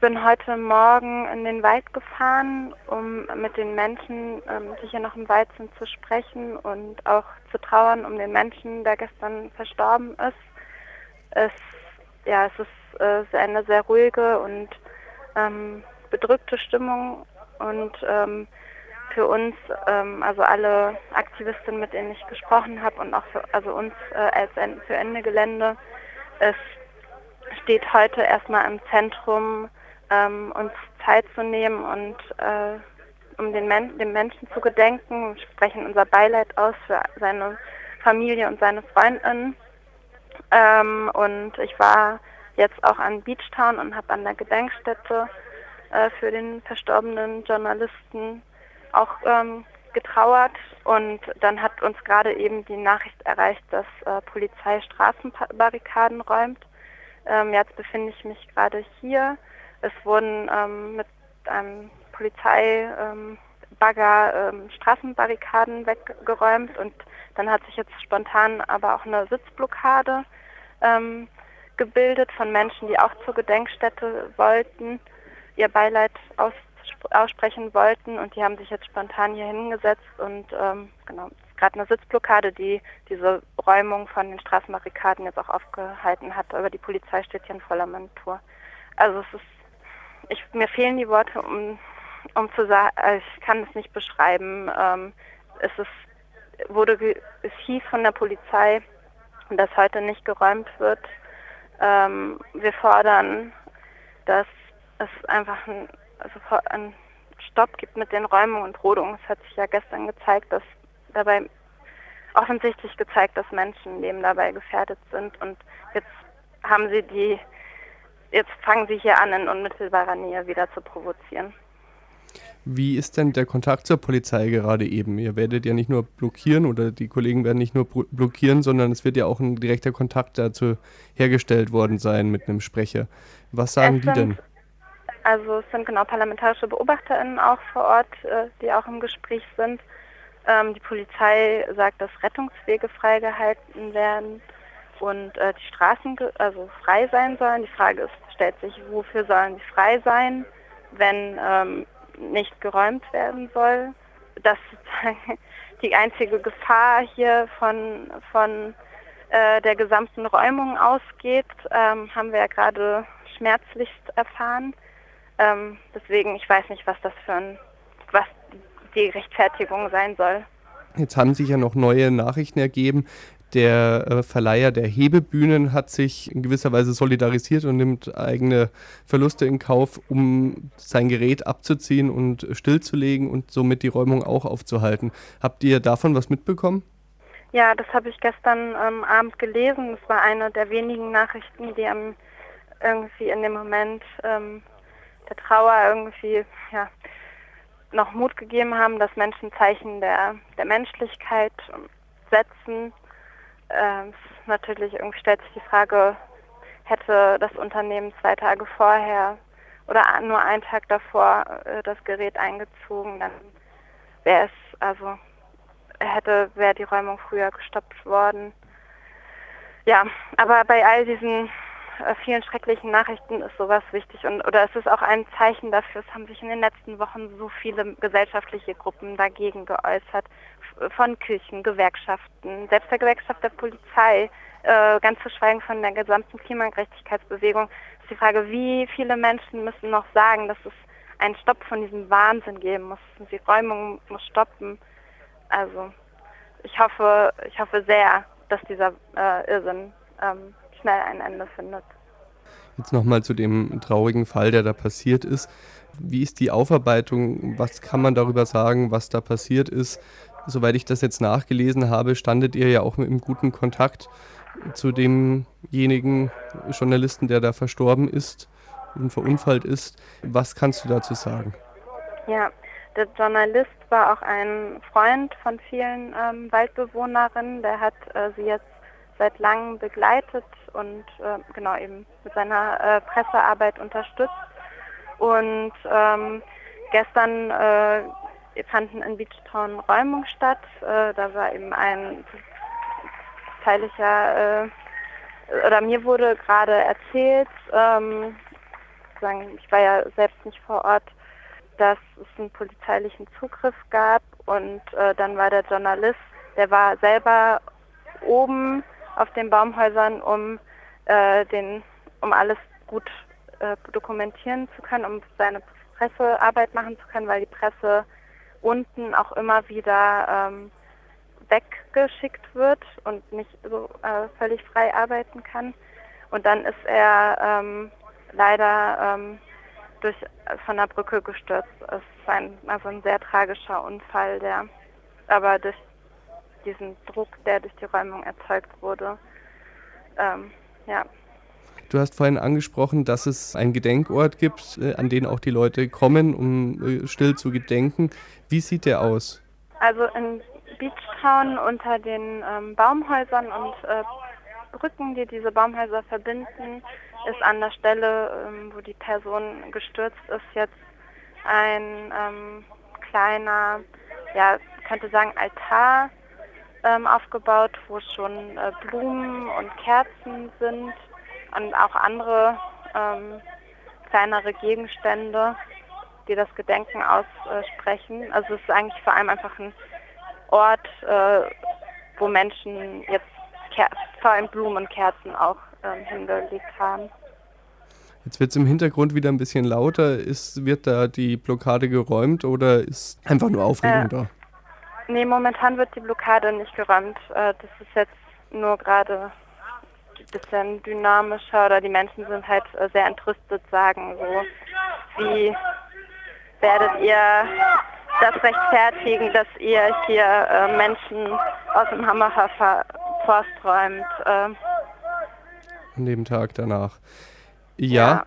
bin heute Morgen in den Wald gefahren, um mit den Menschen, ähm, die hier noch im Wald sind, zu sprechen und auch zu trauern um den Menschen, der gestern verstorben ist. Es, ja, es ist äh, eine sehr ruhige und ähm, bedrückte Stimmung und ähm, für uns, ähm, also alle Aktivistinnen, mit denen ich gesprochen habe und auch für also uns äh, als für Ende Gelände, es steht heute erstmal im Zentrum, ähm, uns Zeit zu nehmen und äh, um den, Men den Menschen zu gedenken. Sprechen unser Beileid aus für seine Familie und seine Freundinnen. Ähm, und ich war jetzt auch an Beachtown und habe an der Gedenkstätte äh, für den verstorbenen Journalisten auch ähm, getrauert. Und dann hat uns gerade eben die Nachricht erreicht, dass äh, Polizei Straßenbarrikaden räumt. Ähm, jetzt befinde ich mich gerade hier. Es wurden ähm, mit einem Polizeibagger ähm, Straßenbarrikaden weggeräumt und dann hat sich jetzt spontan aber auch eine Sitzblockade ähm, gebildet von Menschen, die auch zur Gedenkstätte wollten, ihr Beileid aus, aussprechen wollten und die haben sich jetzt spontan hier hingesetzt und ähm, genau, gerade eine Sitzblockade, die diese Räumung von den Straßenbarrikaden jetzt auch aufgehalten hat, aber die Polizei steht hier in voller Montur. Also es ist, ich, mir fehlen die Worte, um, um zu sagen, äh, ich kann es nicht beschreiben. Ähm, es ist, wurde, es hieß von der Polizei, dass heute nicht geräumt wird. Ähm, wir fordern, dass es einfach ein, also ein Stopp gibt mit den Räumungen und Rodungen. Es hat sich ja gestern gezeigt, dass dabei offensichtlich gezeigt, dass Menschenleben dabei gefährdet sind und jetzt haben sie die, jetzt fangen sie hier an, in unmittelbarer Nähe wieder zu provozieren. Wie ist denn der Kontakt zur Polizei gerade eben? Ihr werdet ja nicht nur blockieren oder die Kollegen werden nicht nur blockieren, sondern es wird ja auch ein direkter Kontakt dazu hergestellt worden sein mit einem Sprecher. Was sagen es die denn? Also es sind genau parlamentarische BeobachterInnen auch vor Ort, äh, die auch im Gespräch sind. Ähm, die Polizei sagt, dass Rettungswege freigehalten werden und äh, die Straßen also frei sein sollen. Die Frage ist, stellt sich, wofür sollen sie frei sein, wenn ähm, nicht geräumt werden soll? Dass die einzige Gefahr hier von, von äh, der gesamten Räumung ausgeht, ähm, haben wir ja gerade schmerzlichst erfahren. Ähm, deswegen, ich weiß nicht, was das für ein, was die Rechtfertigung sein soll. Jetzt haben sich ja noch neue Nachrichten ergeben. Der äh, Verleiher der Hebebühnen hat sich in gewisser Weise solidarisiert und nimmt eigene Verluste in Kauf, um sein Gerät abzuziehen und stillzulegen und somit die Räumung auch aufzuhalten. Habt ihr davon was mitbekommen? Ja, das habe ich gestern ähm, Abend gelesen. Das war eine der wenigen Nachrichten, die am irgendwie in dem Moment ähm, der Trauer irgendwie ja, noch Mut gegeben haben, dass Menschen Zeichen der, der Menschlichkeit setzen. Ähm, natürlich irgendwie stellt sich die Frage, hätte das Unternehmen zwei Tage vorher oder nur einen Tag davor äh, das Gerät eingezogen, dann wäre es, also hätte, wäre die Räumung früher gestoppt worden. Ja, aber bei all diesen äh, vielen schrecklichen Nachrichten ist sowas wichtig und oder es ist auch ein Zeichen dafür, es haben sich in den letzten Wochen so viele gesellschaftliche Gruppen dagegen geäußert, von Kirchen, Gewerkschaften, selbst der Gewerkschaft der Polizei, äh, ganz zu schweigen von der gesamten Klimagerechtigkeitsbewegung, ist die Frage, wie viele Menschen müssen noch sagen, dass es einen Stopp von diesem Wahnsinn geben muss, die Räumung muss stoppen. Also ich hoffe, ich hoffe sehr, dass dieser äh, Irrsinn ähm, schnell ein Ende findet. Jetzt nochmal zu dem traurigen Fall, der da passiert ist. Wie ist die Aufarbeitung? Was kann man darüber sagen, was da passiert ist? Soweit ich das jetzt nachgelesen habe, standet ihr ja auch im guten Kontakt zu demjenigen Journalisten, der da verstorben ist und verunfallt ist. Was kannst du dazu sagen? Ja, der Journalist war auch ein Freund von vielen ähm, Waldbewohnerinnen. Der hat äh, sie jetzt seit langem begleitet und äh, genau eben mit seiner äh, Pressearbeit unterstützt. Und ähm, gestern äh, fanden in Beachtown Räumung statt. Äh, da war eben ein teiliger, äh, oder mir wurde gerade erzählt, ähm, ich war ja selbst nicht vor Ort, dass es einen polizeilichen Zugriff gab und äh, dann war der Journalist, der war selber oben auf den Baumhäusern, um äh, den, um alles gut äh, dokumentieren zu können, um seine Pressearbeit machen zu können, weil die Presse unten auch immer wieder ähm, weggeschickt wird und nicht so äh, völlig frei arbeiten kann. Und dann ist er ähm, leider ähm, durch, von der Brücke gestürzt. Es ist ein, also ein sehr tragischer Unfall, der aber durch diesen Druck, der durch die Räumung erzeugt wurde, ähm, ja. Du hast vorhin angesprochen, dass es einen Gedenkort gibt, äh, an den auch die Leute kommen, um äh, still zu gedenken. Wie sieht der aus? Also in Beachtown unter den ähm, Baumhäusern und äh, Brücken, die diese Baumhäuser verbinden, ist an der Stelle, ähm, wo die Person gestürzt ist, jetzt ein ähm, kleiner, ja, könnte sagen Altar ähm, aufgebaut, wo schon äh, Blumen und Kerzen sind und auch andere ähm, kleinere Gegenstände, die das Gedenken aussprechen. Also es ist eigentlich vor allem einfach ein Ort, äh, wo Menschen jetzt vor allem Blumen und Kerzen auch ähm, hingelegt haben. Jetzt wird es im Hintergrund wieder ein bisschen lauter. Ist, wird da die Blockade geräumt oder ist einfach nur Aufregung äh, da? Nee, momentan wird die Blockade nicht geräumt. Äh, das ist jetzt nur gerade bisschen dynamischer oder die Menschen sind halt äh, sehr entrüstet, sagen so, wie werdet ihr das rechtfertigen, dass ihr hier äh, Menschen aus dem Hammerhafer Forst räumt. Äh. An dem Tag danach. Ja. ja.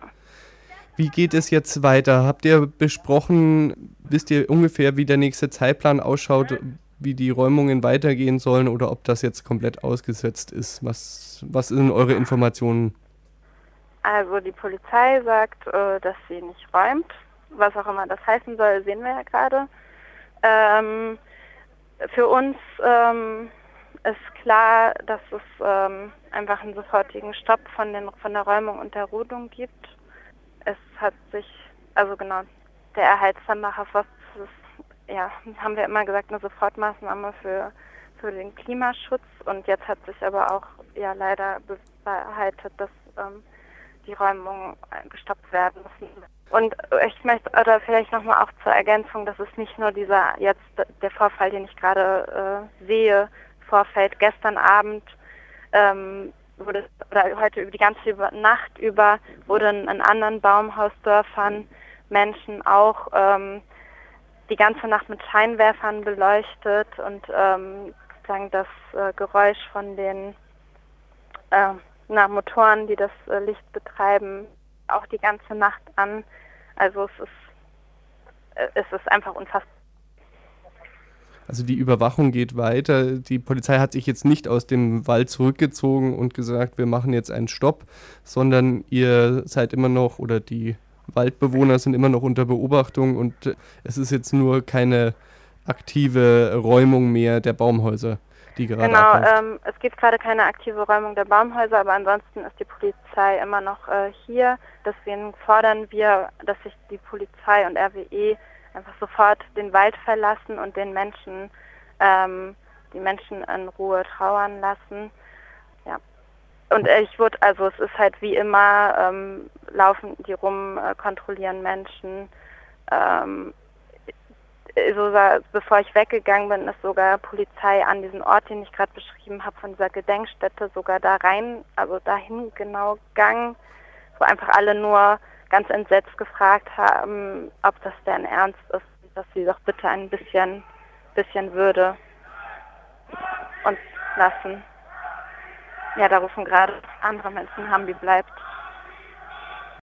Wie geht es jetzt weiter? Habt ihr besprochen, wisst ihr ungefähr, wie der nächste Zeitplan ausschaut, wie die Räumungen weitergehen sollen oder ob das jetzt komplett ausgesetzt ist? Was, was sind eure Informationen? Also die Polizei sagt, äh, dass sie nicht räumt. Was auch immer das heißen soll, sehen wir ja gerade. Ähm, für uns ähm, ist klar, dass es ähm, einfach einen sofortigen Stopp von, den, von der Räumung und der Rodung gibt. Es hat sich, also genau, der ist, ja, haben wir immer gesagt, eine Sofortmaßnahme für, für den Klimaschutz und jetzt hat sich aber auch ja leider bewahrheitet, dass ähm, die Räumungen gestoppt werden müssen. Und ich möchte, oder vielleicht nochmal auch zur Ergänzung, dass es nicht nur dieser jetzt der Vorfall, den ich gerade äh, sehe, vorfällt. Gestern Abend ähm, wurde, oder heute über die ganze Nacht über, wurden in anderen Baumhausdörfern Menschen auch ähm, die ganze Nacht mit Scheinwerfern beleuchtet und ähm, sozusagen das äh, Geräusch von den äh, na, Motoren, die das äh, Licht betreiben, auch die ganze Nacht an. Also es ist, äh, es ist einfach unfassbar. Also die Überwachung geht weiter. Die Polizei hat sich jetzt nicht aus dem Wald zurückgezogen und gesagt, wir machen jetzt einen Stopp, sondern ihr seid immer noch oder die Waldbewohner sind immer noch unter Beobachtung und es ist jetzt nur keine aktive Räumung mehr der Baumhäuser die gerade Genau, ähm, es gibt gerade keine aktive Räumung der Baumhäuser, aber ansonsten ist die Polizei immer noch äh, hier. Deswegen fordern wir, dass sich die Polizei und RWE einfach sofort den Wald verlassen und den Menschen, ähm, die Menschen in Ruhe trauern lassen. Und ich wurde, also es ist halt wie immer, ähm, laufen die rum, äh, kontrollieren Menschen. Ähm, sogar bevor ich weggegangen bin, ist sogar Polizei an diesen Ort, den ich gerade beschrieben habe, von dieser Gedenkstätte sogar da rein, also dahin genau gegangen, wo einfach alle nur ganz entsetzt gefragt haben, ob das denn ernst ist, dass sie doch bitte ein bisschen, bisschen Würde uns lassen. Ja, da rufen gerade andere Menschen, haben, wie bleibt.